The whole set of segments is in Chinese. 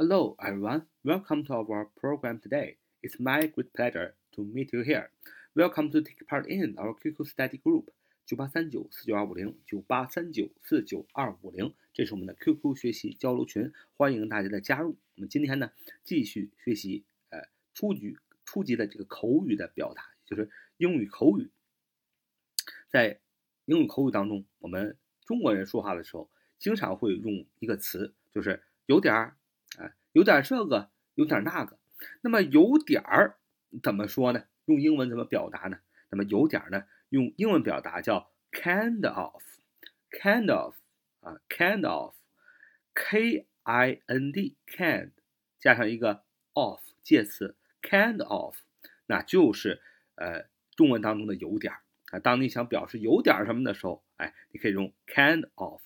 Hello, everyone. Welcome to our program today. It's my great pleasure to meet you here. Welcome to take part in our QQ study group 九八三九四九二五零九八三九四九二五零，这是我们的 QQ 学习交流群，欢迎大家的加入。我们今天呢，继续学习呃初级初级的这个口语的表达，就是英语口语。在英语口语当中，我们中国人说话的时候，经常会用一个词，就是有点儿，有点这个，有点那个。那么有点儿怎么说呢？用英文怎么表达呢？那么有点儿呢？用英文表达叫 kind of，kind of 啊，kind of，k i n d kind 加上一个 of 介词 kind of，那就是呃中文当中的有点儿啊。当你想表示有点什么的时候，哎，你可以用 kind of。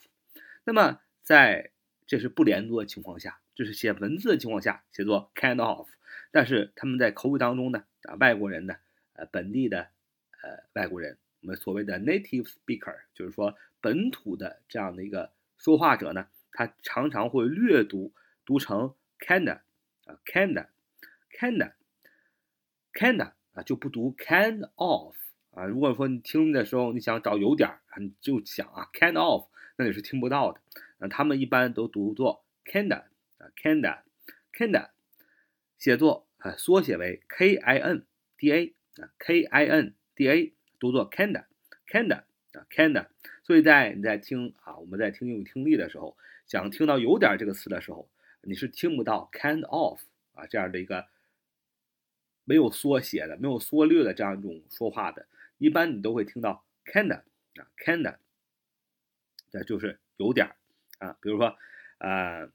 那么在这是不连读的情况下，就是写文字的情况下写作 kind of，但是他们在口语当中呢，啊外国人呢，呃本地的。呃，外国人，我们所谓的 native speaker，就是说本土的这样的一个说话者呢，他常常会略读，读成 kinda 啊，kinda，kinda，kinda 啊，就不读 kind of 啊。如果说你听的时候你想找有点儿，你就想啊 kind of，那你是听不到的。啊，他们一般都读作 kinda 啊，kinda，kinda，写作啊，缩写为 k i n d a 啊，k i n。d a 读作 kinda，kinda 啊 kinda，所以在你在听啊，我们在听英语听力的时候，想听到有点这个词的时候，你是听不到 kind of 啊这样的一个没有缩写的、没有缩略的这样一种说话的，一般你都会听到 kinda 啊 kinda，这就是有点啊，比如说啊，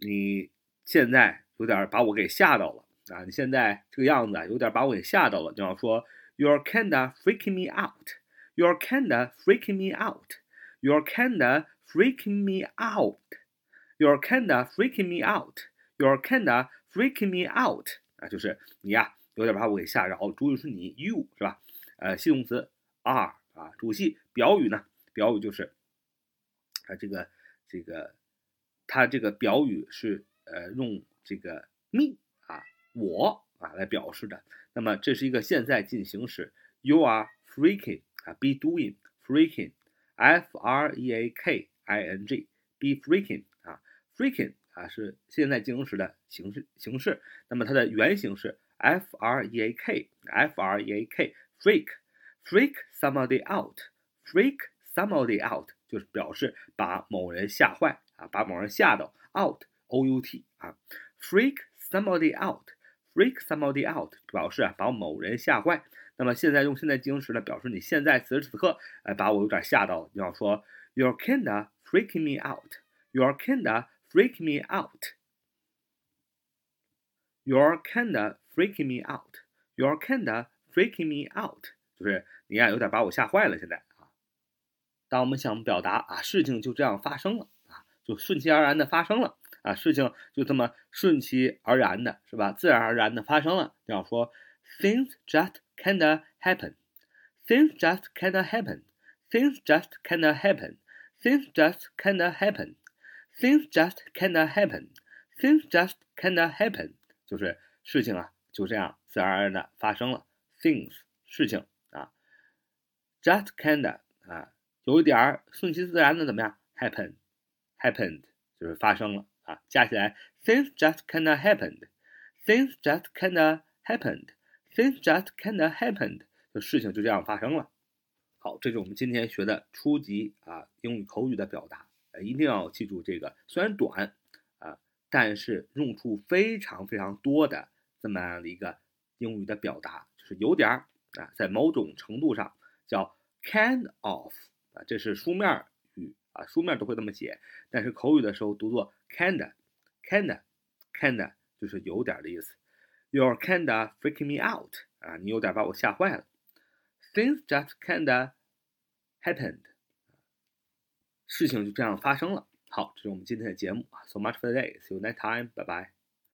你现在有点把我给吓到了啊，你现在这个样子啊有点把我给吓到了，就要说。You're kinda freaking me out. You're kinda freaking me out. You're kinda freaking me out. You're kinda freaking me out. You're kinda freaking me out. 啊，就是你呀，有点把我给吓着了。主语是你，you 是吧？呃，系动词 are 啊，主系表语呢？表语就是啊，这个这个，它这个表语是呃用这个 me 啊，我啊来表示的。那么这是一个现在进行时，You are freaking 啊，be doing freaking，f r e a k i n g，be freaking 啊，freaking 啊是现在进行时的形式形式。那么它的原型是 f r e a k，f r e a k，freak，freak somebody out，freak somebody out 就是表示把某人吓坏啊，把某人吓到 out，o u t 啊，freak somebody out。Freak somebody out 表示啊把某人吓坏。那么现在用现在进行时呢，表示你现在此时此刻哎把我有点吓到了。你要说 You're kinda freaking me out. You're kinda freaking me out. You're kinda freaking me out. You're kinda freaking me out. 就是你呀有点把我吓坏了。现在啊，当我们想表达啊事情就这样发生了啊， 就顺其而然的发生了。啊，事情就这么顺其而然的，是吧？自然而然的发生了。这样说，things just kinda happen. Things just kinda happen. Things just kinda happen. Things just kinda happen. Things just kinda happen. Things just kinda happen. 就是事情啊，就这样自然而然的发生了。Things 事情啊，just kinda 啊，有一点儿顺其自然的怎么样？happen happened 就是发生了。啊，加起来，things just kinda happened，things just kinda happened，things just kinda happened，就事情就这样发生了。好，这是我们今天学的初级啊英语口语的表达，呃，一定要记住这个，虽然短啊，但是用处非常非常多的这么样的一个英语的表达，就是有点儿啊，在某种程度上叫 kind of 啊，这是书面儿啊，书面都会这么写，但是口语的时候读作。Kinda, kinda, kinda 就是有点的意思。You're kinda freaking me out 啊，你有点把我吓坏了。Things just kinda happened，事情就这样发生了。好，这是我们今天的节目。So much for today. See you next time. Bye bye.